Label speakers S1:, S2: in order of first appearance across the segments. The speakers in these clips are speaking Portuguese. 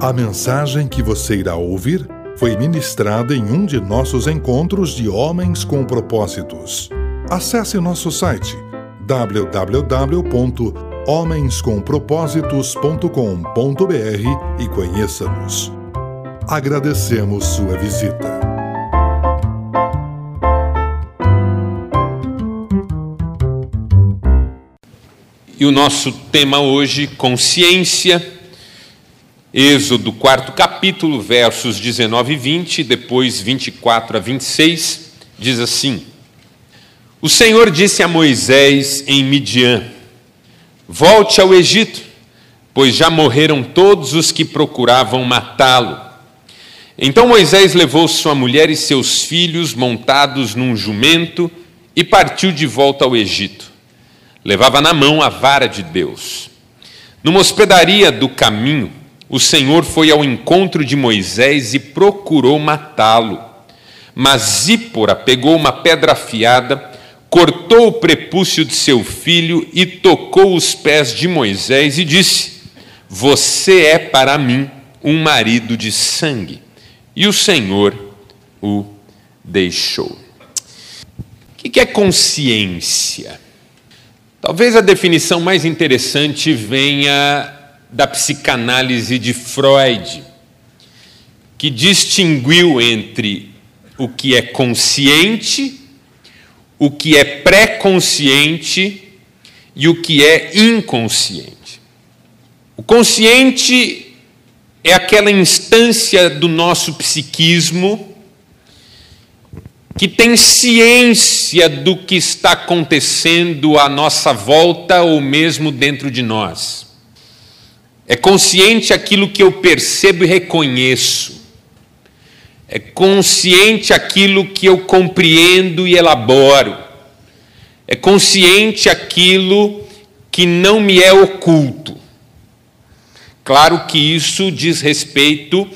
S1: A mensagem que você irá ouvir foi ministrada em um de nossos encontros de Homens com Propósitos. Acesse nosso site www.homenscompropósitos.com.br e conheça-nos. Agradecemos sua visita.
S2: E o nosso tema hoje, consciência, Êxodo, quarto capítulo, versos 19 e 20, depois 24 a 26, diz assim: O Senhor disse a Moisés em Midian: Volte ao Egito, pois já morreram todos os que procuravam matá-lo. Então Moisés levou sua mulher e seus filhos montados num jumento e partiu de volta ao Egito levava na mão a vara de Deus. Numa hospedaria do caminho, o Senhor foi ao encontro de Moisés e procurou matá-lo. Mas Zípora pegou uma pedra afiada, cortou o prepúcio de seu filho e tocou os pés de Moisés e disse: Você é para mim um marido de sangue. E o Senhor o deixou. O que é consciência? Talvez a definição mais interessante venha da psicanálise de Freud, que distinguiu entre o que é consciente, o que é pré-consciente e o que é inconsciente. O consciente é aquela instância do nosso psiquismo que tem ciência do que está acontecendo à nossa volta ou mesmo dentro de nós. É consciente aquilo que eu percebo e reconheço. É consciente aquilo que eu compreendo e elaboro. É consciente aquilo que não me é oculto. Claro que isso diz respeito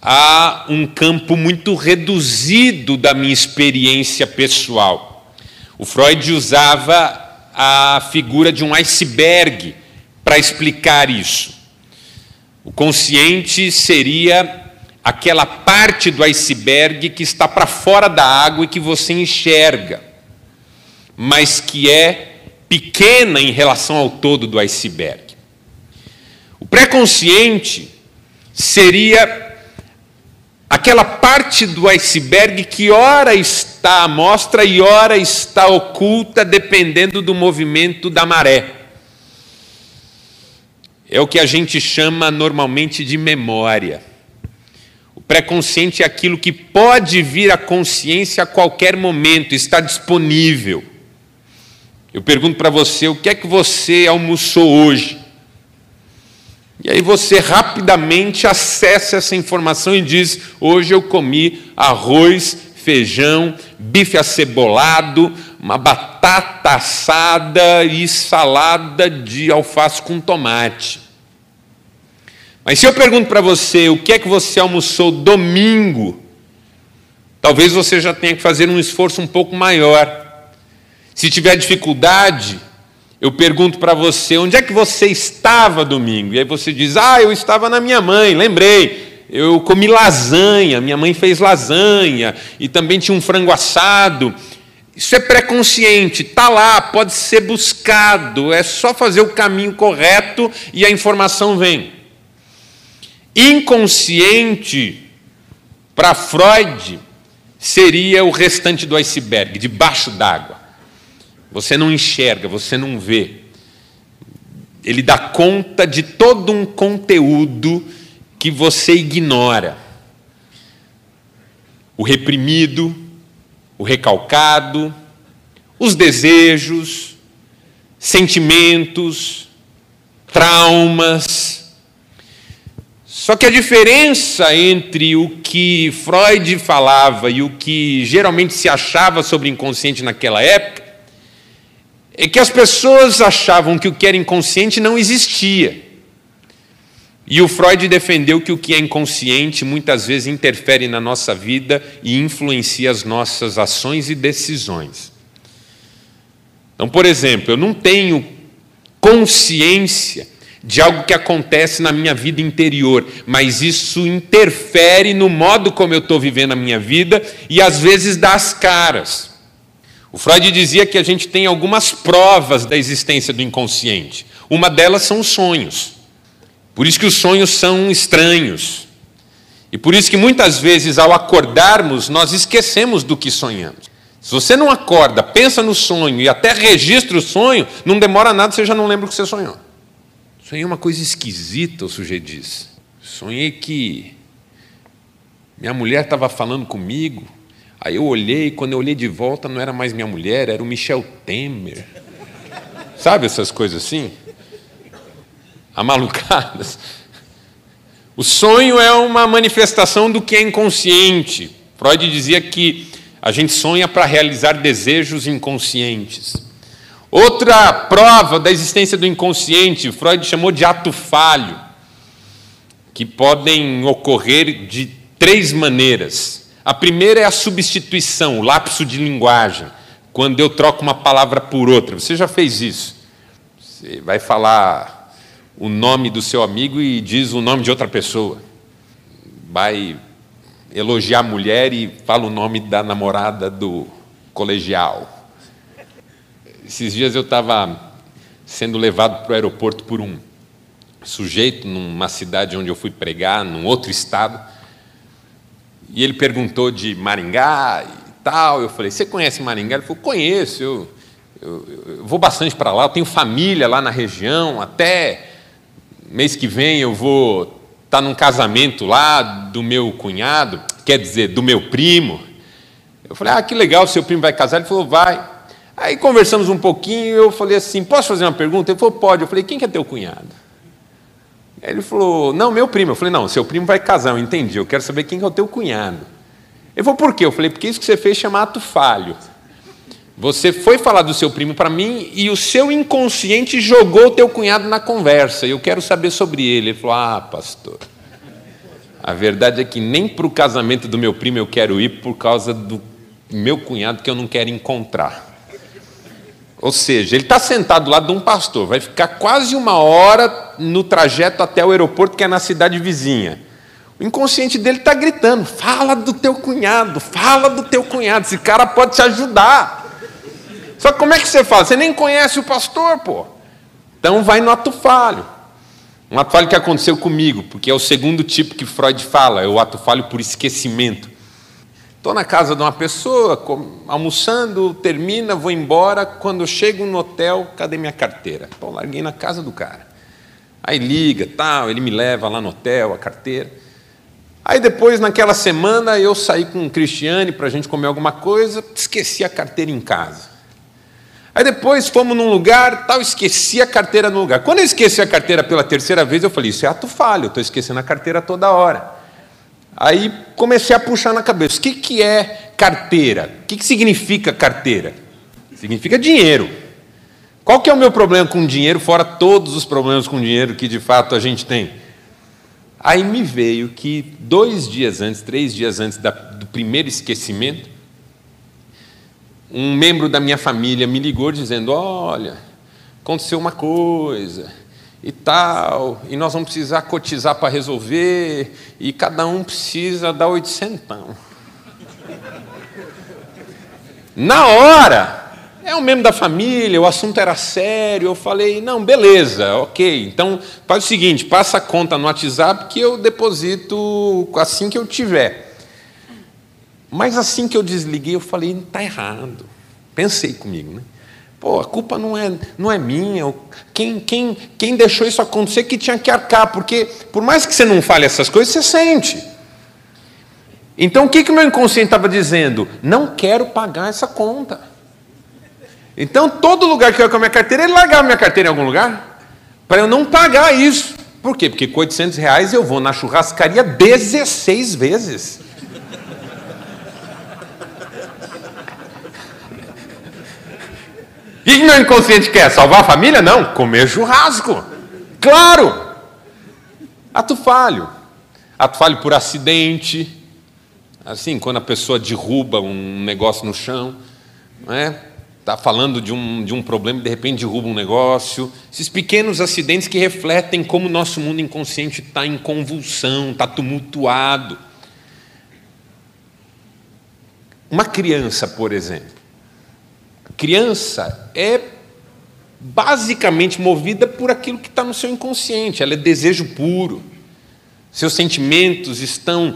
S2: a um campo muito reduzido da minha experiência pessoal. O Freud usava a figura de um iceberg para explicar isso. O consciente seria aquela parte do iceberg que está para fora da água e que você enxerga, mas que é pequena em relação ao todo do iceberg. O pré-consciente seria aquela parte do iceberg que ora está à mostra e ora está oculta, dependendo do movimento da maré. É o que a gente chama normalmente de memória. O pré-consciente é aquilo que pode vir à consciência a qualquer momento, está disponível. Eu pergunto para você: o que é que você almoçou hoje? E aí você rapidamente acessa essa informação e diz: hoje eu comi arroz, feijão, bife acebolado, uma batata assada e salada de alface com tomate. Mas se eu pergunto para você o que é que você almoçou domingo, talvez você já tenha que fazer um esforço um pouco maior. Se tiver dificuldade, eu pergunto para você, onde é que você estava domingo? E aí você diz, ah, eu estava na minha mãe, lembrei, eu comi lasanha, minha mãe fez lasanha, e também tinha um frango assado. Isso é pré-consciente, está lá, pode ser buscado, é só fazer o caminho correto e a informação vem. Inconsciente, para Freud, seria o restante do iceberg, debaixo d'água. Você não enxerga, você não vê. Ele dá conta de todo um conteúdo que você ignora. O reprimido, o recalcado, os desejos, sentimentos, traumas. Só que a diferença entre o que Freud falava e o que geralmente se achava sobre inconsciente naquela época é que as pessoas achavam que o que era inconsciente não existia. E o Freud defendeu que o que é inconsciente muitas vezes interfere na nossa vida e influencia as nossas ações e decisões. Então, por exemplo, eu não tenho consciência de algo que acontece na minha vida interior, mas isso interfere no modo como eu estou vivendo a minha vida e às vezes dá as caras. O Freud dizia que a gente tem algumas provas da existência do inconsciente. Uma delas são os sonhos. Por isso que os sonhos são estranhos. E por isso que muitas vezes, ao acordarmos, nós esquecemos do que sonhamos. Se você não acorda, pensa no sonho e até registra o sonho, não demora nada, você já não lembra o que você sonhou. Sonhei uma coisa esquisita, o sujeito diz. Sonhei que minha mulher estava falando comigo, aí eu olhei, quando eu olhei de volta, não era mais minha mulher, era o Michel Temer. Sabe essas coisas assim? Amalucadas. O sonho é uma manifestação do que é inconsciente. Freud dizia que a gente sonha para realizar desejos inconscientes. Outra prova da existência do inconsciente, Freud chamou de ato falho, que podem ocorrer de três maneiras. A primeira é a substituição, o lapso de linguagem, quando eu troco uma palavra por outra. Você já fez isso? Você vai falar o nome do seu amigo e diz o nome de outra pessoa. Vai elogiar a mulher e fala o nome da namorada do colegial. Esses dias eu estava sendo levado para o aeroporto por um sujeito numa cidade onde eu fui pregar, num outro estado, e ele perguntou de Maringá e tal. Eu falei: Você conhece Maringá? Ele falou: Conheço, eu, eu, eu vou bastante para lá, eu tenho família lá na região, até mês que vem eu vou está num casamento lá do meu cunhado, quer dizer, do meu primo. Eu falei, ah, que legal, seu primo vai casar. Ele falou, vai. Aí conversamos um pouquinho, eu falei assim, posso fazer uma pergunta? Ele falou, pode. Eu falei, quem que é teu cunhado? Ele falou, não, meu primo. Eu falei, não, seu primo vai casar, eu entendi, eu quero saber quem que é o teu cunhado. Ele falou, por quê? Eu falei, porque isso que você fez chama ato falho. Você foi falar do seu primo para mim e o seu inconsciente jogou o teu cunhado na conversa. E eu quero saber sobre ele. Ele falou: Ah, pastor, a verdade é que nem para o casamento do meu primo eu quero ir por causa do meu cunhado que eu não quero encontrar. Ou seja, ele está sentado lá de um pastor, vai ficar quase uma hora no trajeto até o aeroporto, que é na cidade vizinha. O inconsciente dele está gritando: fala do teu cunhado, fala do teu cunhado, esse cara pode te ajudar. Só que como é que você fala? Você nem conhece o pastor, pô. Então vai no ato falho. Um ato falho que aconteceu comigo, porque é o segundo tipo que Freud fala, é o ato falho por esquecimento. Estou na casa de uma pessoa, almoçando, termina, vou embora. Quando chego no hotel, cadê minha carteira? Pô, larguei na casa do cara. Aí liga, tal, ele me leva lá no hotel, a carteira. Aí depois, naquela semana, eu saí com o Cristiane para a gente comer alguma coisa, esqueci a carteira em casa. Aí depois fomos num lugar, tal, esqueci a carteira no lugar. Quando eu esqueci a carteira pela terceira vez, eu falei: Isso é ato falho, estou esquecendo a carteira toda hora. Aí comecei a puxar na cabeça: O que, que é carteira? O que, que significa carteira? Significa dinheiro. Qual que é o meu problema com dinheiro, fora todos os problemas com dinheiro que de fato a gente tem? Aí me veio que dois dias antes, três dias antes da, do primeiro esquecimento, um membro da minha família me ligou dizendo: Olha, aconteceu uma coisa e tal, e nós vamos precisar cotizar para resolver, e cada um precisa dar oitocentão. Na hora, é um membro da família, o assunto era sério, eu falei, não, beleza, ok, então faz o seguinte, passa a conta no WhatsApp que eu deposito assim que eu tiver. Mas assim que eu desliguei, eu falei, está errado. Pensei comigo, né? Pô, a culpa não é, não é minha. Quem, quem, quem deixou isso acontecer que tinha que arcar, porque por mais que você não fale essas coisas, você sente. Então o que, que o meu inconsciente estava dizendo? Não quero pagar essa conta. Então todo lugar que eu ia com a minha carteira, ele largava minha carteira em algum lugar, para eu não pagar isso. Por quê? Porque com 800 reais eu vou na churrascaria 16 vezes. O que meu inconsciente quer? Salvar a família? Não, comer churrasco. Claro! Ato falho. Ato falho por acidente. Assim, quando a pessoa derruba um negócio no chão. Não é? está falando de um, de um problema e de repente derruba um negócio. Esses pequenos acidentes que refletem como o nosso mundo inconsciente está em convulsão, está tumultuado. Uma criança, por exemplo. Criança é basicamente movida por aquilo que está no seu inconsciente, ela é desejo puro. Seus sentimentos estão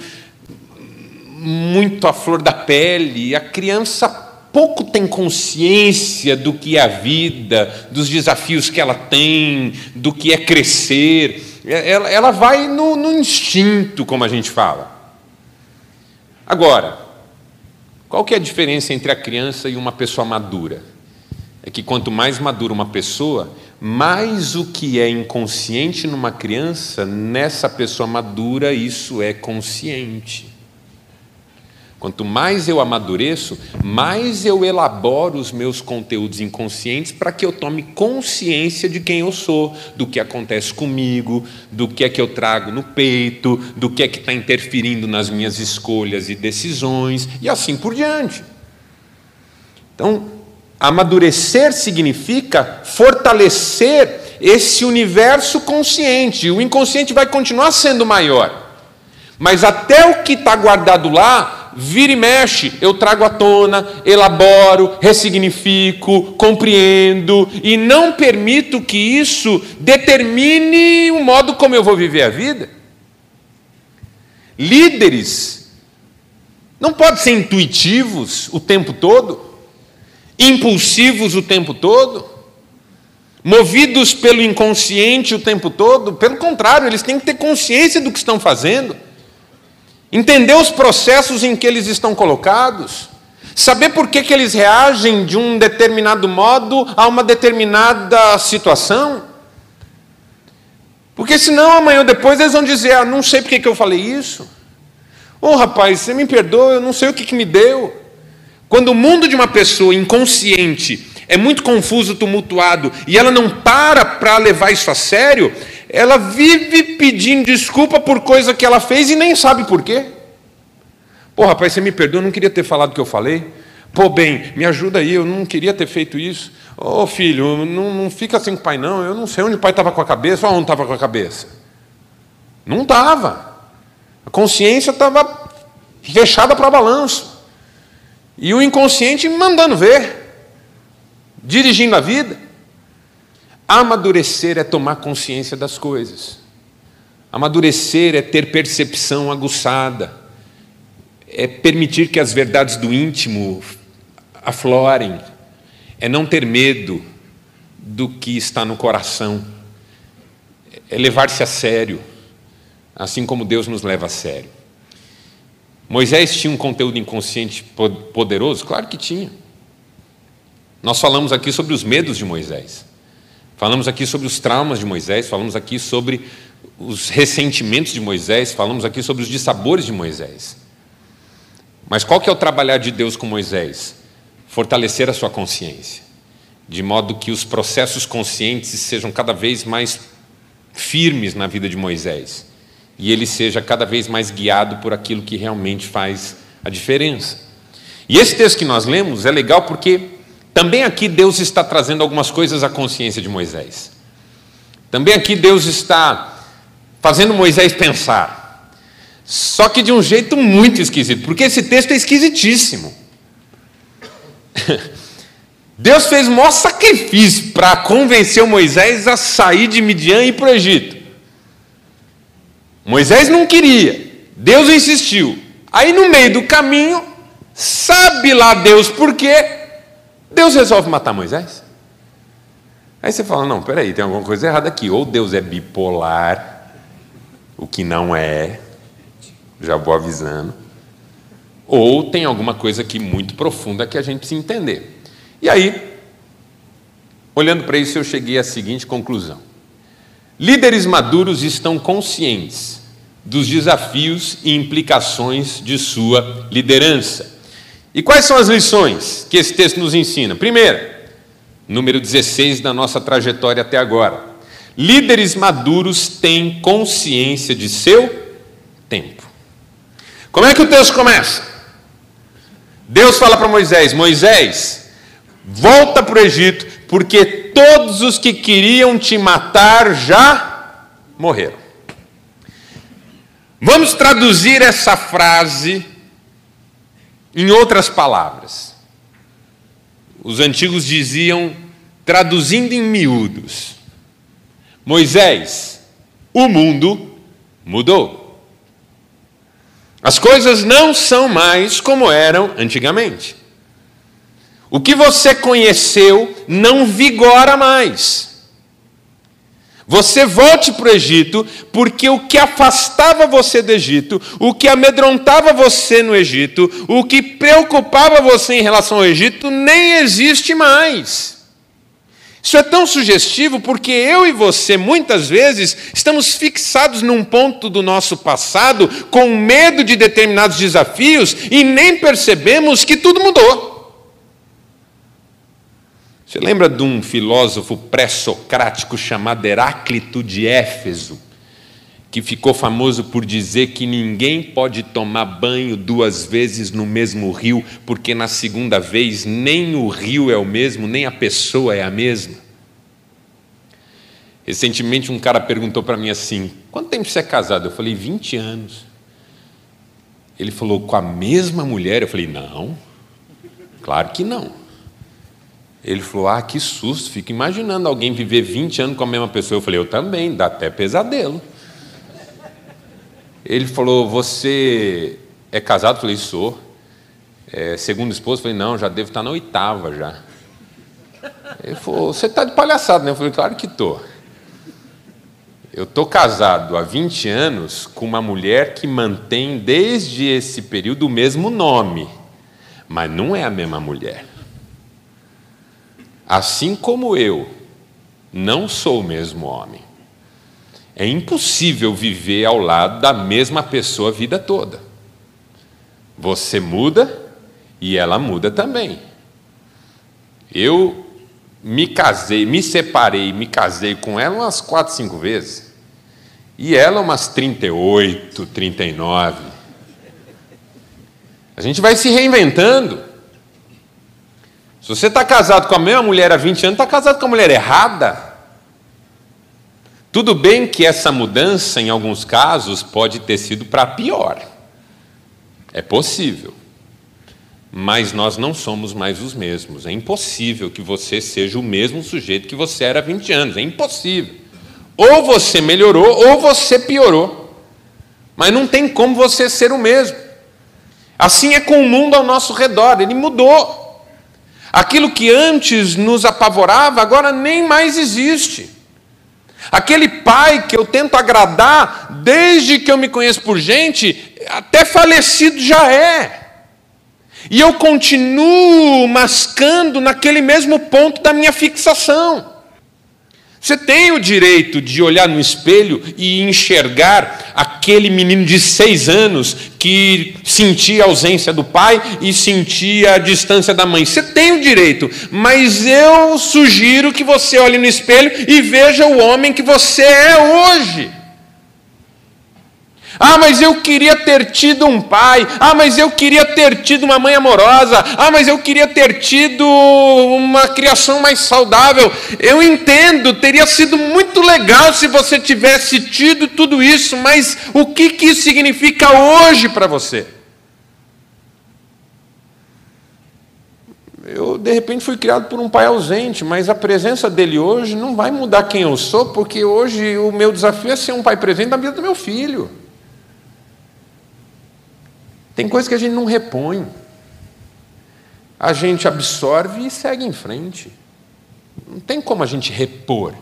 S2: muito à flor da pele, a criança pouco tem consciência do que é a vida, dos desafios que ela tem, do que é crescer. Ela, ela vai no, no instinto, como a gente fala. Agora, qual que é a diferença entre a criança e uma pessoa madura? É que quanto mais madura uma pessoa, mais o que é inconsciente numa criança, nessa pessoa madura, isso é consciente. Quanto mais eu amadureço, mais eu elaboro os meus conteúdos inconscientes para que eu tome consciência de quem eu sou, do que acontece comigo, do que é que eu trago no peito, do que é que está interferindo nas minhas escolhas e decisões, e assim por diante. Então, amadurecer significa fortalecer esse universo consciente. O inconsciente vai continuar sendo maior. Mas até o que está guardado lá vira e mexe, eu trago à tona, elaboro, ressignifico, compreendo e não permito que isso determine o modo como eu vou viver a vida. Líderes não podem ser intuitivos o tempo todo, impulsivos o tempo todo, movidos pelo inconsciente o tempo todo, pelo contrário, eles têm que ter consciência do que estão fazendo entender os processos em que eles estão colocados, saber por que, que eles reagem de um determinado modo a uma determinada situação. Porque senão amanhã ou depois eles vão dizer: ah, não sei por que, que eu falei isso. Ô oh, rapaz, você me perdoa, eu não sei o que, que me deu. Quando o mundo de uma pessoa inconsciente é muito confuso, tumultuado, e ela não para para levar isso a sério, ela vive pedindo desculpa por coisa que ela fez e nem sabe por quê. Pô, rapaz, você me perdoa, eu não queria ter falado o que eu falei. Pô, bem, me ajuda aí, eu não queria ter feito isso. Ô, oh, filho, não, não fica assim com o pai, não. Eu não sei onde o pai estava com a cabeça ou onde estava com a cabeça. Não estava. A consciência estava fechada para balanço. E o inconsciente mandando ver, dirigindo a vida. Amadurecer é tomar consciência das coisas. Amadurecer é ter percepção aguçada. É permitir que as verdades do íntimo aflorem. É não ter medo do que está no coração. É levar-se a sério, assim como Deus nos leva a sério. Moisés tinha um conteúdo inconsciente poderoso? Claro que tinha. Nós falamos aqui sobre os medos de Moisés. Falamos aqui sobre os traumas de Moisés, falamos aqui sobre os ressentimentos de Moisés, falamos aqui sobre os dissabores de Moisés. Mas qual que é o trabalhar de Deus com Moisés? Fortalecer a sua consciência, de modo que os processos conscientes sejam cada vez mais firmes na vida de Moisés e ele seja cada vez mais guiado por aquilo que realmente faz a diferença. E esse texto que nós lemos é legal porque também aqui Deus está trazendo algumas coisas à consciência de Moisés. Também aqui Deus está fazendo Moisés pensar. Só que de um jeito muito esquisito, porque esse texto é esquisitíssimo. Deus fez o maior sacrifício para convencer Moisés a sair de Midian e ir para o Egito. Moisés não queria, Deus insistiu. Aí no meio do caminho, sabe lá Deus por quê, Deus resolve matar Moisés. Aí você fala: não, peraí, tem alguma coisa errada aqui. Ou Deus é bipolar, o que não é, já vou avisando. Ou tem alguma coisa aqui muito profunda que a gente precisa entender. E aí, olhando para isso, eu cheguei à seguinte conclusão: líderes maduros estão conscientes dos desafios e implicações de sua liderança. E quais são as lições que esse texto nos ensina? Primeira, número 16 da nossa trajetória até agora. Líderes maduros têm consciência de seu tempo. Como é que o texto começa? Deus fala para Moisés: Moisés, volta para o Egito, porque todos os que queriam te matar já morreram. Vamos traduzir essa frase em outras palavras. Os antigos diziam, traduzindo em miúdos: Moisés, o mundo mudou. As coisas não são mais como eram antigamente. O que você conheceu não vigora mais. Você volte para o Egito, porque o que afastava você do Egito, o que amedrontava você no Egito, o que preocupava você em relação ao Egito, nem existe mais. Isso é tão sugestivo porque eu e você, muitas vezes, estamos fixados num ponto do nosso passado, com medo de determinados desafios e nem percebemos que tudo mudou. Você lembra de um filósofo pré-socrático chamado Heráclito de Éfeso, que ficou famoso por dizer que ninguém pode tomar banho duas vezes no mesmo rio, porque na segunda vez nem o rio é o mesmo, nem a pessoa é a mesma? Recentemente um cara perguntou para mim assim: quanto tempo você é casado? Eu falei: 20 anos. Ele falou: com a mesma mulher? Eu falei: não, claro que não. Ele falou: Ah, que susto, fico imaginando alguém viver 20 anos com a mesma pessoa. Eu falei: Eu também, dá até pesadelo. Ele falou: Você é casado? Eu falei: Sou. É, segundo esposo? Eu falei: Não, já devo estar na oitava já. Ele falou: Você está de palhaçada, né? Eu falei: Claro que estou. Eu estou casado há 20 anos com uma mulher que mantém desde esse período o mesmo nome, mas não é a mesma mulher. Assim como eu não sou o mesmo homem. É impossível viver ao lado da mesma pessoa a vida toda. Você muda e ela muda também. Eu me casei, me separei, me casei com ela umas quatro, cinco vezes. E ela umas 38, 39. A gente vai se reinventando. Se você está casado com a mesma mulher há 20 anos, está casado com a mulher errada. Tudo bem que essa mudança, em alguns casos, pode ter sido para pior. É possível. Mas nós não somos mais os mesmos. É impossível que você seja o mesmo sujeito que você era há 20 anos. É impossível. Ou você melhorou, ou você piorou. Mas não tem como você ser o mesmo. Assim é com o mundo ao nosso redor. Ele mudou. Aquilo que antes nos apavorava, agora nem mais existe. Aquele pai que eu tento agradar desde que eu me conheço por gente, até falecido já é. E eu continuo mascando naquele mesmo ponto da minha fixação. Você tem o direito de olhar no espelho e enxergar aquele menino de seis anos que sentia a ausência do pai e sentia a distância da mãe. Você tem o direito, mas eu sugiro que você olhe no espelho e veja o homem que você é hoje. Ah, mas eu queria ter tido um pai. Ah, mas eu queria ter tido uma mãe amorosa. Ah, mas eu queria ter tido uma criação mais saudável. Eu entendo, teria sido muito legal se você tivesse tido tudo isso, mas o que, que isso significa hoje para você? Eu, de repente, fui criado por um pai ausente, mas a presença dele hoje não vai mudar quem eu sou, porque hoje o meu desafio é ser um pai presente na vida do meu filho. Tem coisa que a gente não repõe. A gente absorve e segue em frente. Não tem como a gente repor.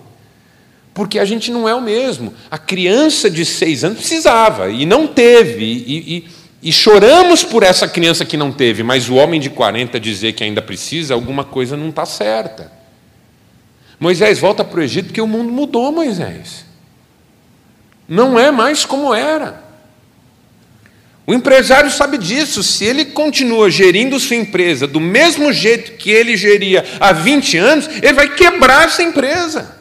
S2: Porque a gente não é o mesmo. A criança de seis anos precisava e não teve. E, e, e choramos por essa criança que não teve, mas o homem de 40 dizer que ainda precisa, alguma coisa não está certa. Moisés volta para o Egito porque o mundo mudou, Moisés. Não é mais como era. O empresário sabe disso. Se ele continua gerindo sua empresa do mesmo jeito que ele geria há 20 anos, ele vai quebrar essa empresa.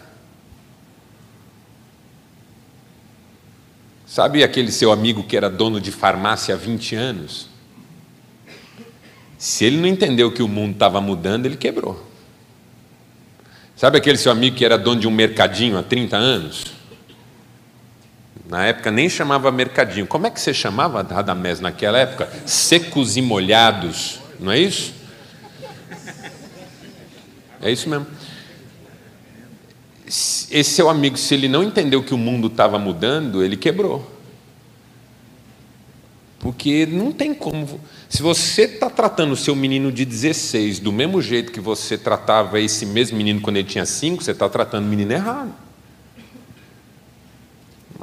S2: Sabe aquele seu amigo que era dono de farmácia há 20 anos? Se ele não entendeu que o mundo estava mudando, ele quebrou. Sabe aquele seu amigo que era dono de um mercadinho há 30 anos? Na época nem chamava mercadinho. Como é que você chamava Radamés naquela época? Secos e molhados, não é isso? É isso mesmo. Esse seu amigo, se ele não entendeu que o mundo estava mudando, ele quebrou. Porque não tem como. Se você está tratando o seu menino de 16 do mesmo jeito que você tratava esse mesmo menino quando ele tinha 5, você está tratando o menino errado.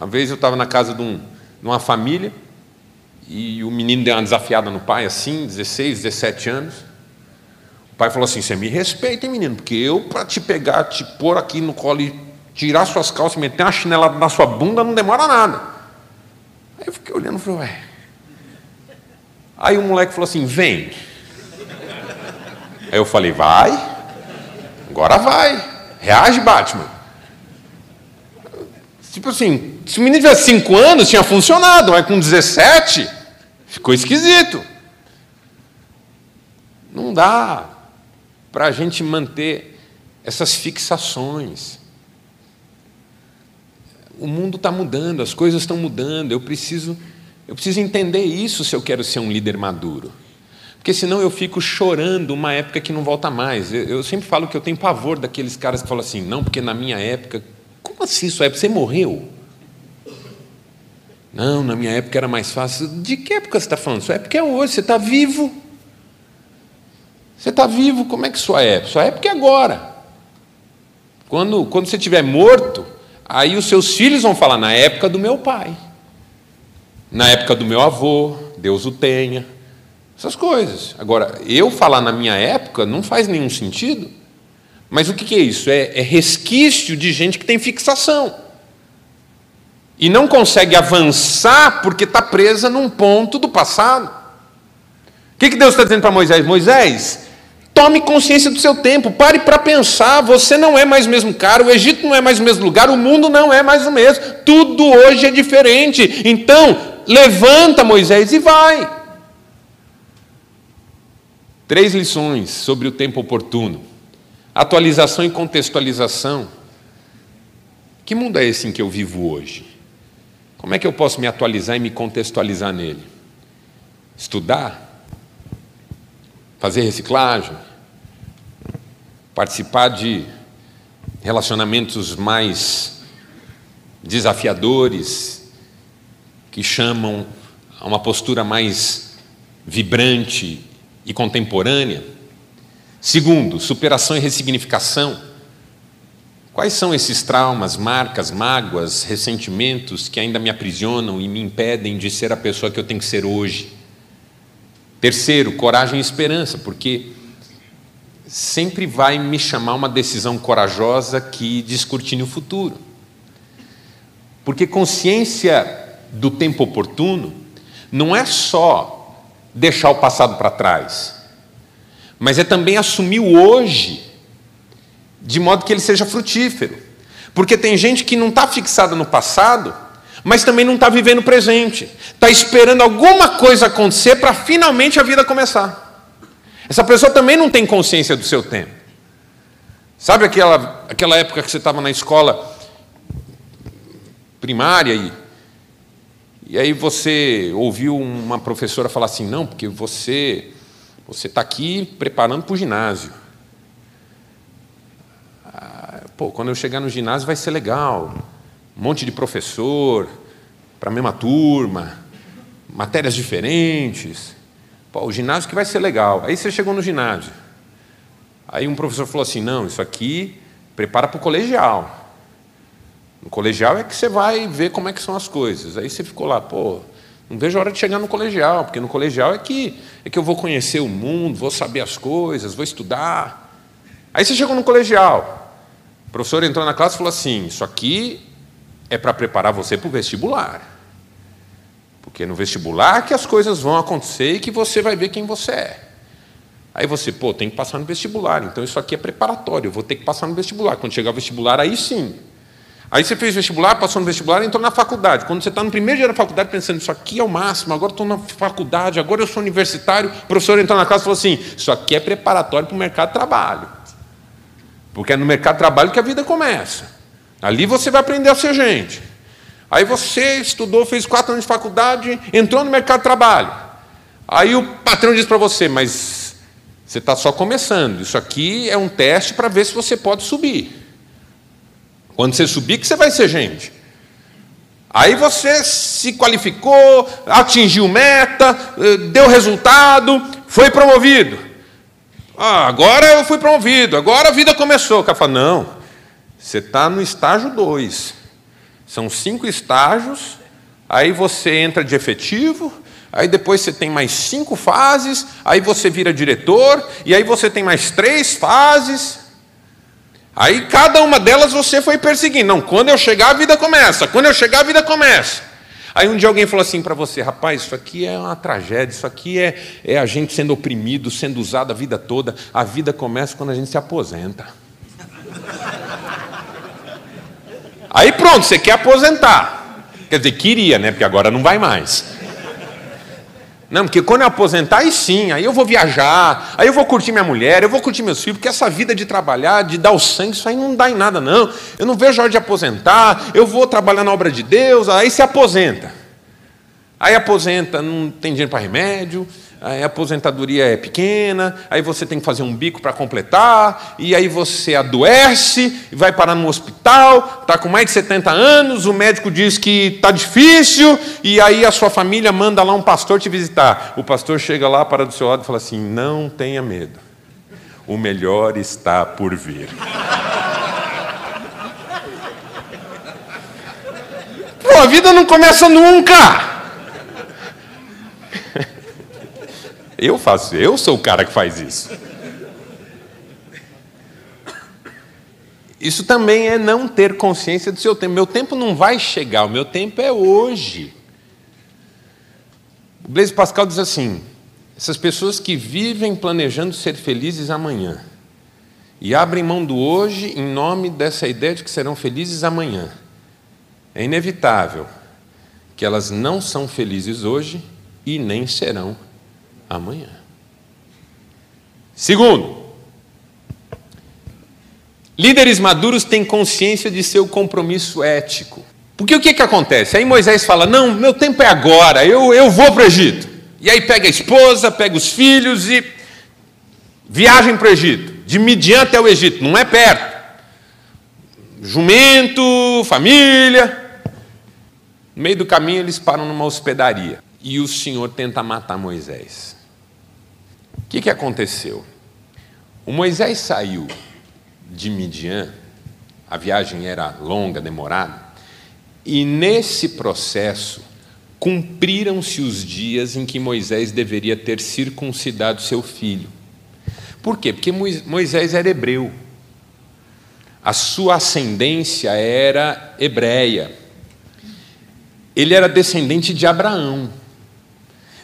S2: Uma vez eu estava na casa de, um, de uma família e o menino deu uma desafiada no pai, assim, 16, 17 anos. O pai falou assim: Você me respeita, hein, menino, porque eu, para te pegar, te pôr aqui no colo e tirar suas calças, meter uma chinelada na sua bunda, não demora nada. Aí eu fiquei olhando e falei: Ué. Aí o moleque falou assim: Vem. Aí eu falei: Vai. Agora vai. Reage, Batman. Tipo assim, se o menino tivesse 5 anos, tinha funcionado, mas com 17, ficou esquisito. Não dá para a gente manter essas fixações. O mundo está mudando, as coisas estão mudando, eu preciso, eu preciso entender isso se eu quero ser um líder maduro. Porque senão eu fico chorando uma época que não volta mais. Eu, eu sempre falo que eu tenho pavor daqueles caras que falam assim, não, porque na minha época como assim sua época? Você morreu? Não, na minha época era mais fácil. De que época você está falando? Sua época é hoje, você está vivo. Você está vivo, como é que sua época? Sua época é agora. Quando, quando você estiver morto, aí os seus filhos vão falar, na época do meu pai, na época do meu avô, Deus o tenha. Essas coisas. Agora, eu falar na minha época não faz nenhum sentido. Mas o que é isso? É, é resquício de gente que tem fixação. E não consegue avançar porque está presa num ponto do passado. O que, que Deus está dizendo para Moisés? Moisés, tome consciência do seu tempo, pare para pensar. Você não é mais o mesmo cara, o Egito não é mais o mesmo lugar, o mundo não é mais o mesmo. Tudo hoje é diferente. Então, levanta, Moisés, e vai. Três lições sobre o tempo oportuno. Atualização e contextualização. Que mundo é esse em que eu vivo hoje? Como é que eu posso me atualizar e me contextualizar nele? Estudar? Fazer reciclagem? Participar de relacionamentos mais desafiadores, que chamam a uma postura mais vibrante e contemporânea? Segundo, superação e ressignificação. Quais são esses traumas, marcas, mágoas, ressentimentos que ainda me aprisionam e me impedem de ser a pessoa que eu tenho que ser hoje? Terceiro, coragem e esperança, porque sempre vai me chamar uma decisão corajosa que descortine o futuro. Porque consciência do tempo oportuno não é só deixar o passado para trás mas é também assumir o hoje, de modo que ele seja frutífero. Porque tem gente que não está fixada no passado, mas também não está vivendo o presente, está esperando alguma coisa acontecer para finalmente a vida começar. Essa pessoa também não tem consciência do seu tempo. Sabe aquela, aquela época que você estava na escola primária e, e aí você ouviu uma professora falar assim: não, porque você você está aqui preparando para o ginásio. Ah, pô, quando eu chegar no ginásio vai ser legal. Um monte de professor, para a mesma turma, matérias diferentes. Pô, o ginásio que vai ser legal. Aí você chegou no ginásio. Aí um professor falou assim: não, isso aqui prepara para o colegial. No colegial é que você vai ver como é que são as coisas. Aí você ficou lá, pô, não vejo a hora de chegar no colegial, porque no colegial é que, é que eu vou conhecer o mundo, vou saber as coisas, vou estudar. Aí você chegou no colegial. O professor entrou na classe e falou assim: Isso aqui é para preparar você para o vestibular. Porque no vestibular que as coisas vão acontecer e que você vai ver quem você é. Aí você, pô, tem que passar no vestibular, então isso aqui é preparatório, eu vou ter que passar no vestibular. Quando chegar o vestibular, aí sim, Aí você fez vestibular, passou no vestibular entrou na faculdade. Quando você está no primeiro dia da faculdade pensando, isso aqui é o máximo, agora estou na faculdade, agora eu sou universitário, o professor entrou na classe e falou assim, isso aqui é preparatório para o mercado de trabalho. Porque é no mercado de trabalho que a vida começa. Ali você vai aprender a ser gente. Aí você estudou, fez quatro anos de faculdade, entrou no mercado de trabalho. Aí o patrão diz para você, mas você está só começando. Isso aqui é um teste para ver se você pode subir. Quando você subir, que você vai ser gente. Aí você se qualificou, atingiu meta, eh, deu resultado, foi promovido. Ah, agora eu fui promovido, agora a vida começou. O cara fala, não, você está no estágio 2. São cinco estágios, aí você entra de efetivo, aí depois você tem mais cinco fases, aí você vira diretor, e aí você tem mais três fases. Aí cada uma delas você foi perseguindo. Não, quando eu chegar a vida começa. Quando eu chegar a vida começa. Aí um dia alguém falou assim para você, rapaz, isso aqui é uma tragédia, isso aqui é, é a gente sendo oprimido, sendo usado a vida toda. A vida começa quando a gente se aposenta. Aí pronto, você quer aposentar. Quer dizer, queria, né? Porque agora não vai mais. Não, porque quando eu aposentar, aí sim, aí eu vou viajar, aí eu vou curtir minha mulher, eu vou curtir meus filhos, porque essa vida de trabalhar, de dar o sangue, isso aí não dá em nada, não. Eu não vejo a hora de aposentar, eu vou trabalhar na obra de Deus, aí se aposenta. Aí aposenta, não tem dinheiro para remédio, a aposentadoria é pequena, aí você tem que fazer um bico para completar, e aí você adoece, vai parar no hospital, está com mais de 70 anos, o médico diz que está difícil, e aí a sua família manda lá um pastor te visitar. O pastor chega lá, para do seu lado e fala assim: não tenha medo, o melhor está por vir. Pô, a vida não começa nunca! Eu faço, eu sou o cara que faz isso. Isso também é não ter consciência do seu tempo. Meu tempo não vai chegar, o meu tempo é hoje. O Blaise Pascal diz assim: essas pessoas que vivem planejando ser felizes amanhã e abrem mão do hoje em nome dessa ideia de que serão felizes amanhã, é inevitável que elas não são felizes hoje e nem serão amanhã. Segundo, líderes maduros têm consciência de seu compromisso ético. Porque o que, que acontece? Aí Moisés fala: Não, meu tempo é agora, eu, eu vou para o Egito. E aí pega a esposa, pega os filhos e viagem para o Egito. De Midian até o Egito, não é perto. Jumento, família. No meio do caminho eles param numa hospedaria. E o Senhor tenta matar Moisés que, que aconteceu? O Moisés saiu de Midian, a viagem era longa, demorada, e nesse processo cumpriram-se os dias em que Moisés deveria ter circuncidado seu filho. Por quê? Porque Moisés era hebreu. A sua ascendência era hebreia. Ele era descendente de Abraão.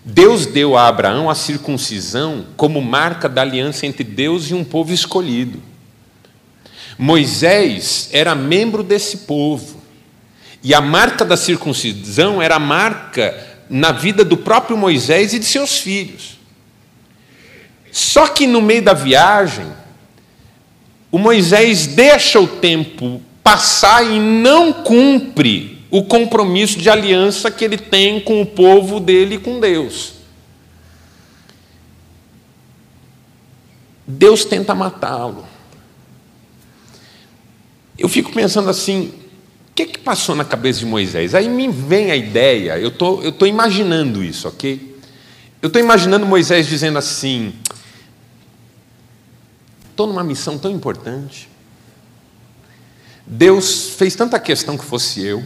S2: Deus deu a Abraão a circuncisão como marca da aliança entre Deus e um povo escolhido. Moisés era membro desse povo. E a marca da circuncisão era a marca na vida do próprio Moisés e de seus filhos. Só que no meio da viagem, o Moisés deixa o tempo passar e não cumpre o compromisso de aliança que ele tem com o povo dele e com Deus. Deus tenta matá-lo. Eu fico pensando assim, o que, que passou na cabeça de Moisés? Aí me vem a ideia, eu tô, estou tô imaginando isso, ok? Eu estou imaginando Moisés dizendo assim: estou numa missão tão importante, Deus fez tanta questão que fosse eu,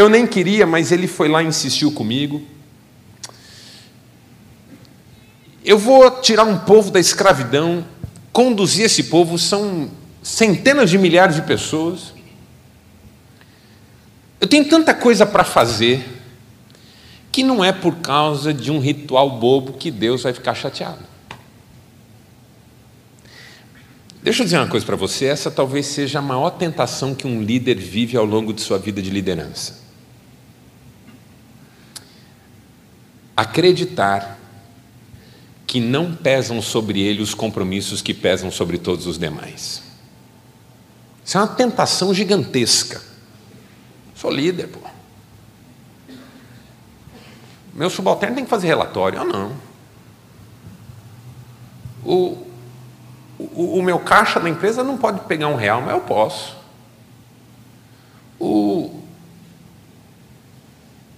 S2: eu nem queria, mas ele foi lá e insistiu comigo. Eu vou tirar um povo da escravidão, conduzir esse povo, são centenas de milhares de pessoas. Eu tenho tanta coisa para fazer, que não é por causa de um ritual bobo que Deus vai ficar chateado. Deixa eu dizer uma coisa para você: essa talvez seja a maior tentação que um líder vive ao longo de sua vida de liderança. Acreditar que não pesam sobre ele os compromissos que pesam sobre todos os demais. Isso é uma tentação gigantesca. Sou líder, pô. Meu subalterno tem que fazer relatório. Ah, não. O, o, o, meu caixa da empresa não pode pegar um real, mas eu posso. O,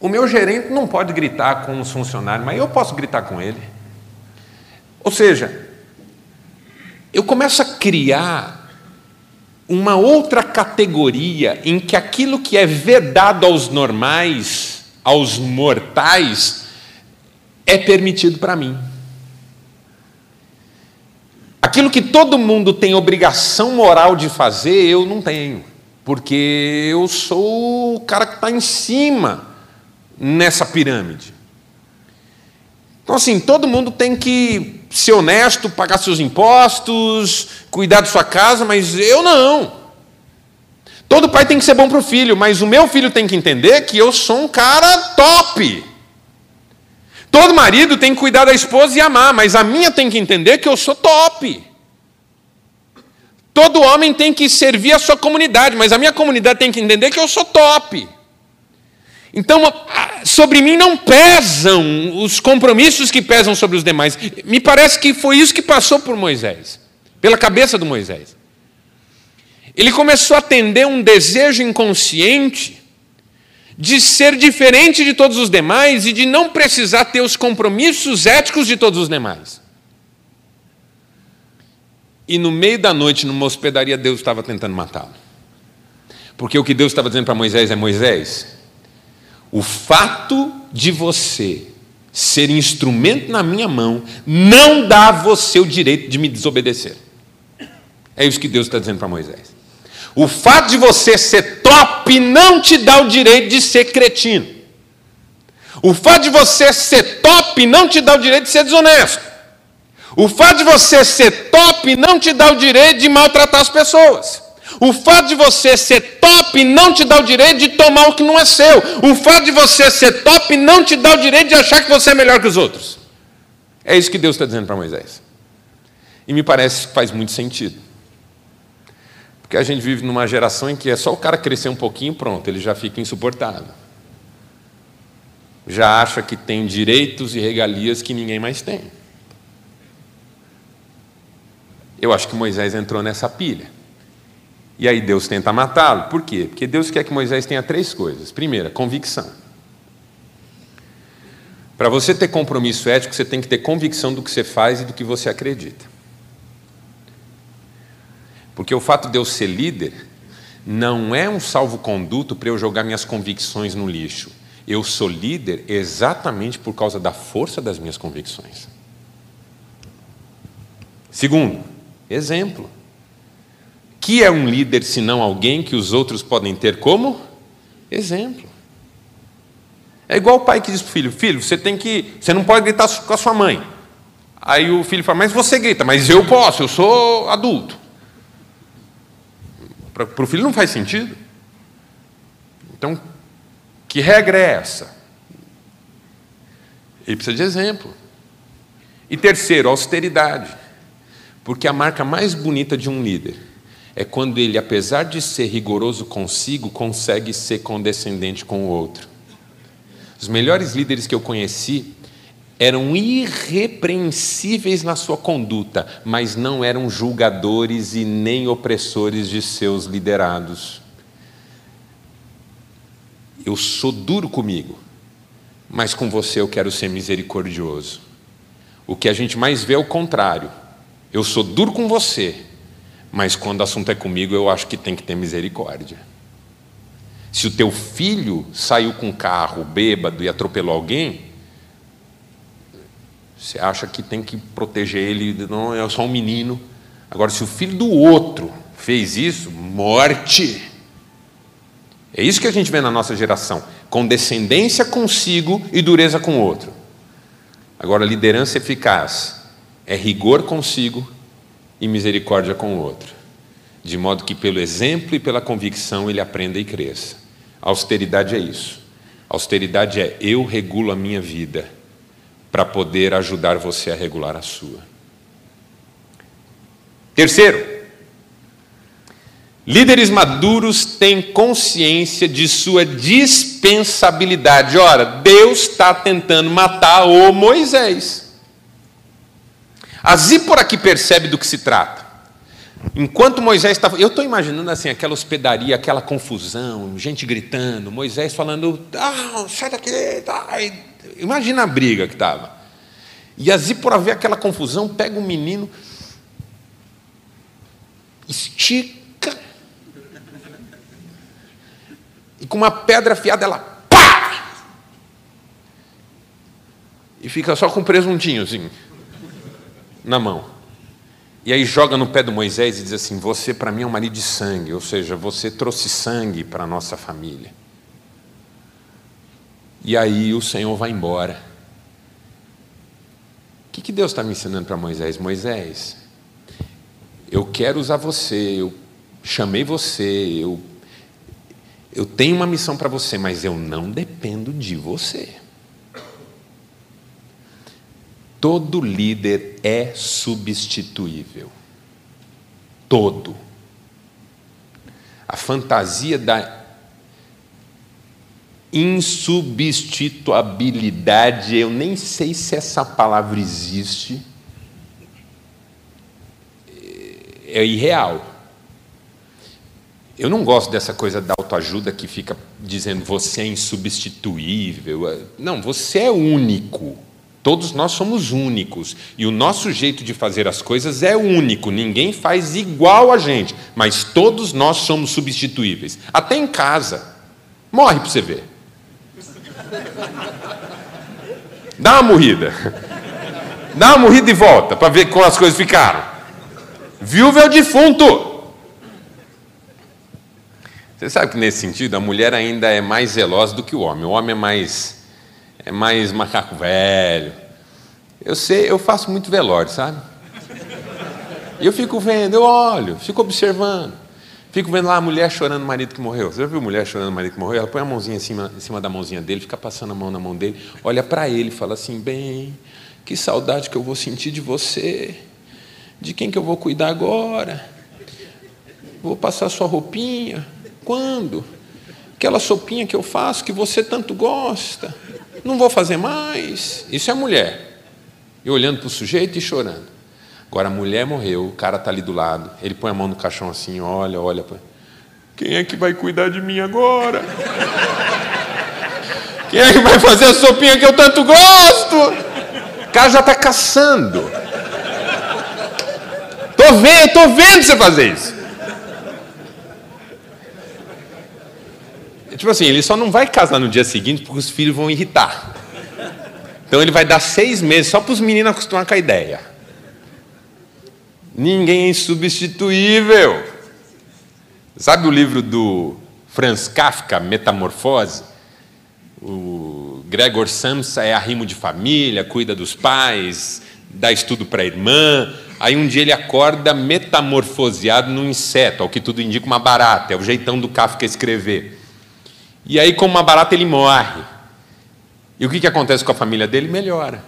S2: o meu gerente não pode gritar com os funcionários, mas eu posso gritar com ele. Ou seja, eu começo a criar uma outra categoria em que aquilo que é vedado aos normais, aos mortais, é permitido para mim. Aquilo que todo mundo tem obrigação moral de fazer, eu não tenho, porque eu sou o cara que está em cima nessa pirâmide. Então, assim, todo mundo tem que ser honesto, pagar seus impostos, cuidar de sua casa, mas eu não. Todo pai tem que ser bom para o filho, mas o meu filho tem que entender que eu sou um cara top. Todo marido tem que cuidar da esposa e amar, mas a minha tem que entender que eu sou top. Todo homem tem que servir a sua comunidade, mas a minha comunidade tem que entender que eu sou top. Então, sobre mim não pesam os compromissos que pesam sobre os demais. Me parece que foi isso que passou por Moisés, pela cabeça do Moisés. Ele começou a atender um desejo inconsciente de ser diferente de todos os demais e de não precisar ter os compromissos éticos de todos os demais. E no meio da noite, numa hospedaria, Deus estava tentando matá-lo. Porque o que Deus estava dizendo para Moisés é: Moisés, o fato de você ser instrumento na minha mão não dá a você o direito de me desobedecer. É isso que Deus está dizendo para Moisés. O fato de você ser top não te dá o direito de ser cretino. O fato de você ser top não te dá o direito de ser desonesto. O fato de você ser top não te dá o direito de maltratar as pessoas. O fato de você ser top não te dá o direito de tomar o que não é seu. O fato de você ser top não te dá o direito de achar que você é melhor que os outros. É isso que Deus está dizendo para Moisés. E me parece que faz muito sentido. Porque a gente vive numa geração em que é só o cara crescer um pouquinho, pronto, ele já fica insuportável. Já acha que tem direitos e regalias que ninguém mais tem. Eu acho que Moisés entrou nessa pilha. E aí Deus tenta matá-lo. Por quê? Porque Deus quer que Moisés tenha três coisas. Primeira, convicção. Para você ter compromisso ético, você tem que ter convicção do que você faz e do que você acredita. Porque o fato de eu ser líder não é um salvo-conduto para eu jogar minhas convicções no lixo. Eu sou líder exatamente por causa da força das minhas convicções. Segundo, exemplo que é um líder senão alguém que os outros podem ter como exemplo? É igual o pai que diz para o filho: Filho, você tem que. Você não pode gritar com a sua mãe. Aí o filho fala: Mas você grita, mas eu posso, eu sou adulto. Para o filho não faz sentido. Então, que regra é essa? Ele precisa de exemplo. E terceiro, austeridade. Porque a marca mais bonita de um líder é quando ele, apesar de ser rigoroso consigo, consegue ser condescendente com o outro. Os melhores líderes que eu conheci eram irrepreensíveis na sua conduta, mas não eram julgadores e nem opressores de seus liderados. Eu sou duro comigo, mas com você eu quero ser misericordioso. O que a gente mais vê é o contrário. Eu sou duro com você, mas quando o assunto é comigo, eu acho que tem que ter misericórdia. Se o teu filho saiu com carro bêbado e atropelou alguém, você acha que tem que proteger ele, não é só um menino. Agora, se o filho do outro fez isso, morte. É isso que a gente vê na nossa geração: condescendência consigo e dureza com o outro. Agora, liderança eficaz é rigor consigo e misericórdia com o outro, de modo que, pelo exemplo e pela convicção, ele aprenda e cresça. A austeridade é isso. A austeridade é eu regulo a minha vida para poder ajudar você a regular a sua. Terceiro, líderes maduros têm consciência de sua dispensabilidade. Ora, Deus está tentando matar o Moisés. A Zípora aqui percebe do que se trata. Enquanto Moisés estava. Eu estou imaginando assim, aquela hospedaria, aquela confusão, gente gritando, Moisés falando, ah, sai daqui, tá. Imagina a briga que estava. E a Zípora vê aquela confusão, pega o um menino, estica, e com uma pedra afiada ela pá! E fica só com um presuntinhozinho na mão. E aí joga no pé do Moisés e diz assim: Você para mim é um marido de sangue, ou seja, você trouxe sangue para a nossa família. E aí o Senhor vai embora. O que, que Deus está me ensinando para Moisés? Moisés, eu quero usar você, eu chamei você, eu, eu tenho uma missão para você, mas eu não dependo de você. Todo líder é substituível. Todo. A fantasia da insubstituabilidade, eu nem sei se essa palavra existe, é irreal. Eu não gosto dessa coisa da autoajuda que fica dizendo você é insubstituível. Não, você é único. Todos nós somos únicos e o nosso jeito de fazer as coisas é único, ninguém faz igual a gente, mas todos nós somos substituíveis. Até em casa. Morre para você ver. Dá uma morrida. Dá uma morrida e volta para ver como as coisas ficaram. Viúva é o defunto. Você sabe que nesse sentido a mulher ainda é mais zelosa do que o homem. O homem é mais é mais macaco velho. Eu sei, eu faço muito velório, sabe? E eu fico vendo, eu olho, fico observando. Fico vendo lá a mulher chorando o marido que morreu. Você já viu mulher chorando o marido que morreu? Ela põe a mãozinha em cima, em cima da mãozinha dele, fica passando a mão na mão dele, olha para ele e fala assim: bem, que saudade que eu vou sentir de você. De quem que eu vou cuidar agora? Vou passar sua roupinha. Quando? Aquela sopinha que eu faço que você tanto gosta. Não vou fazer mais. Isso é mulher. E olhando para o sujeito e chorando. Agora a mulher morreu, o cara está ali do lado. Ele põe a mão no caixão assim, olha, olha. Quem é que vai cuidar de mim agora? Quem é que vai fazer a sopinha que eu tanto gosto? O cara já está caçando. Tô vendo, tô vendo você fazer isso. Tipo assim, ele só não vai casar no dia seguinte porque os filhos vão irritar. Então ele vai dar seis meses só para os meninos acostumar com a ideia. Ninguém é insubstituível. Sabe o livro do Franz Kafka, Metamorfose? O Gregor Samsa é arrimo de família, cuida dos pais, dá estudo para a irmã. Aí um dia ele acorda metamorfoseado num inseto, ao que tudo indica uma barata. É o jeitão do Kafka escrever. E aí, como uma barata, ele morre. E o que, que acontece com a família dele? Melhora.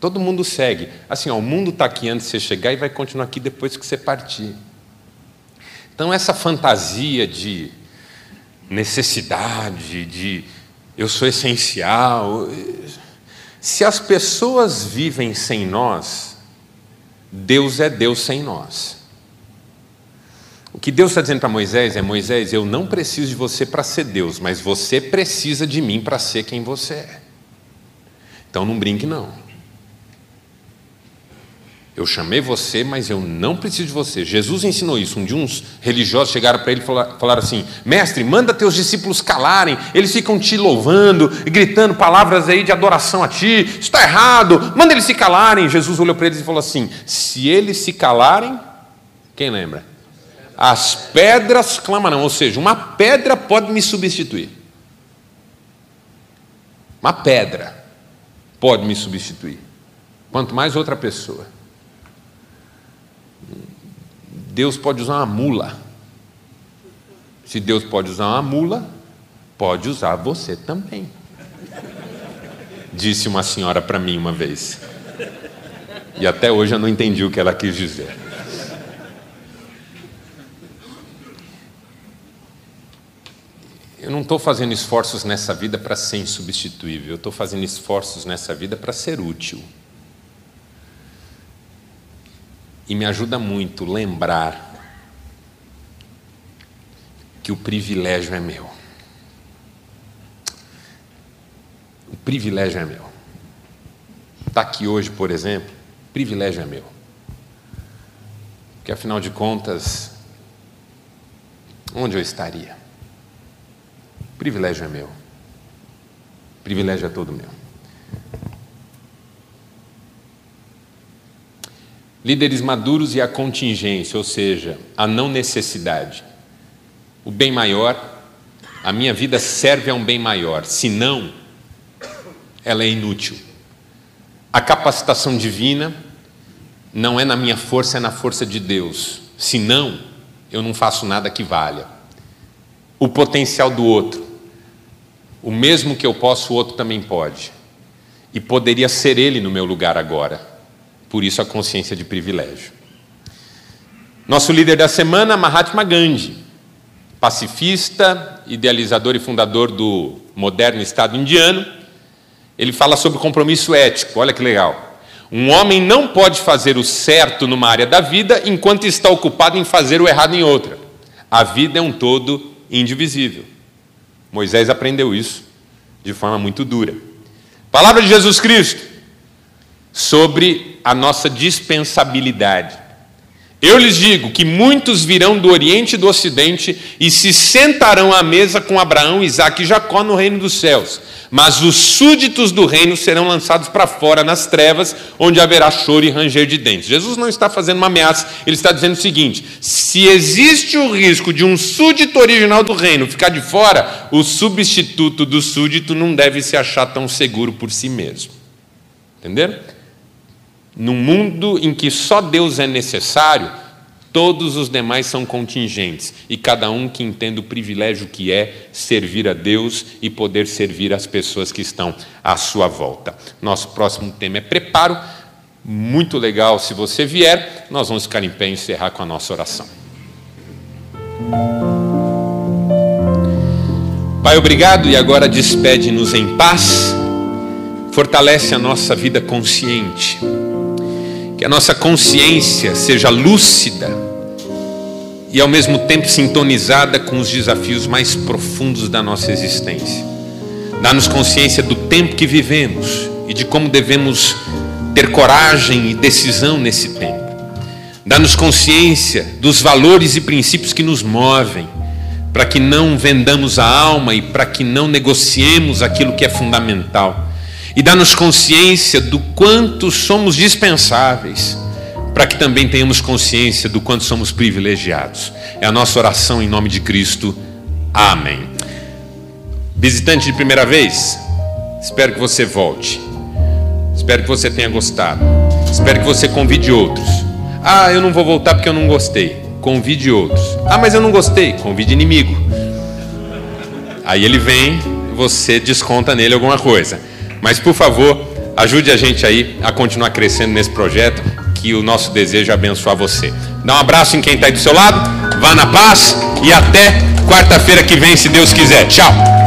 S2: Todo mundo segue. Assim, ó, o mundo está aqui antes de você chegar e vai continuar aqui depois que você partir. Então, essa fantasia de necessidade, de eu sou essencial. Se as pessoas vivem sem nós, Deus é Deus sem nós. O que Deus está dizendo para Moisés é: Moisés, eu não preciso de você para ser Deus, mas você precisa de mim para ser quem você é. Então não brinque, não. Eu chamei você, mas eu não preciso de você. Jesus ensinou isso. Um dia uns religiosos chegaram para ele e falaram assim: Mestre, manda teus discípulos calarem. Eles ficam te louvando gritando palavras aí de adoração a ti. Isso está errado. Manda eles se calarem. Jesus olhou para eles e falou assim: Se eles se calarem, quem lembra? As pedras clamarão, ou seja, uma pedra pode me substituir. Uma pedra pode me substituir. Quanto mais outra pessoa. Deus pode usar uma mula. Se Deus pode usar uma mula, pode usar você também. disse uma senhora para mim uma vez. E até hoje eu não entendi o que ela quis dizer. Eu não estou fazendo esforços nessa vida para ser insubstituível, eu estou fazendo esforços nessa vida para ser útil. E me ajuda muito lembrar que o privilégio é meu. O privilégio é meu. Está aqui hoje, por exemplo, privilégio é meu. Porque afinal de contas, onde eu estaria? Privilégio é meu. Privilégio é todo meu. Líderes maduros e a contingência, ou seja, a não necessidade. O bem maior, a minha vida serve a um bem maior, senão, ela é inútil. A capacitação divina não é na minha força, é na força de Deus, senão, eu não faço nada que valha. O potencial do outro, o mesmo que eu posso, o outro também pode. E poderia ser ele no meu lugar agora por isso a consciência de privilégio. Nosso líder da semana, Mahatma Gandhi, pacifista, idealizador e fundador do moderno Estado indiano, ele fala sobre compromisso ético. Olha que legal. Um homem não pode fazer o certo numa área da vida enquanto está ocupado em fazer o errado em outra. A vida é um todo indivisível. Moisés aprendeu isso de forma muito dura. Palavra de Jesus Cristo sobre a nossa dispensabilidade. Eu lhes digo que muitos virão do Oriente e do Ocidente e se sentarão à mesa com Abraão, Isaac e Jacó no reino dos céus. Mas os súditos do reino serão lançados para fora nas trevas, onde haverá choro e ranger de dentes. Jesus não está fazendo uma ameaça, ele está dizendo o seguinte: se existe o risco de um súdito original do reino ficar de fora, o substituto do súdito não deve se achar tão seguro por si mesmo. Entenderam? Num mundo em que só Deus é necessário, todos os demais são contingentes, e cada um que entenda o privilégio que é servir a Deus e poder servir as pessoas que estão à sua volta. Nosso próximo tema é preparo. Muito legal se você vier. Nós vamos ficar em pé e encerrar com a nossa oração. Pai, obrigado e agora despede-nos em paz. Fortalece a nossa vida consciente que a nossa consciência seja lúcida e ao mesmo tempo sintonizada com os desafios mais profundos da nossa existência. Dá-nos consciência do tempo que vivemos e de como devemos ter coragem e decisão nesse tempo. Dá-nos consciência dos valores e princípios que nos movem, para que não vendamos a alma e para que não negociemos aquilo que é fundamental e dá-nos consciência do quanto somos dispensáveis, para que também tenhamos consciência do quanto somos privilegiados. É a nossa oração em nome de Cristo. Amém. Visitante de primeira vez, espero que você volte. Espero que você tenha gostado. Espero que você convide outros. Ah, eu não vou voltar porque eu não gostei. Convide outros. Ah, mas eu não gostei. Convide inimigo. Aí ele vem, você desconta nele alguma coisa. Mas, por favor, ajude a gente aí a continuar crescendo nesse projeto, que o nosso desejo é abençoar você. Dá um abraço em quem está aí do seu lado, vá na paz e até quarta-feira que vem, se Deus quiser. Tchau!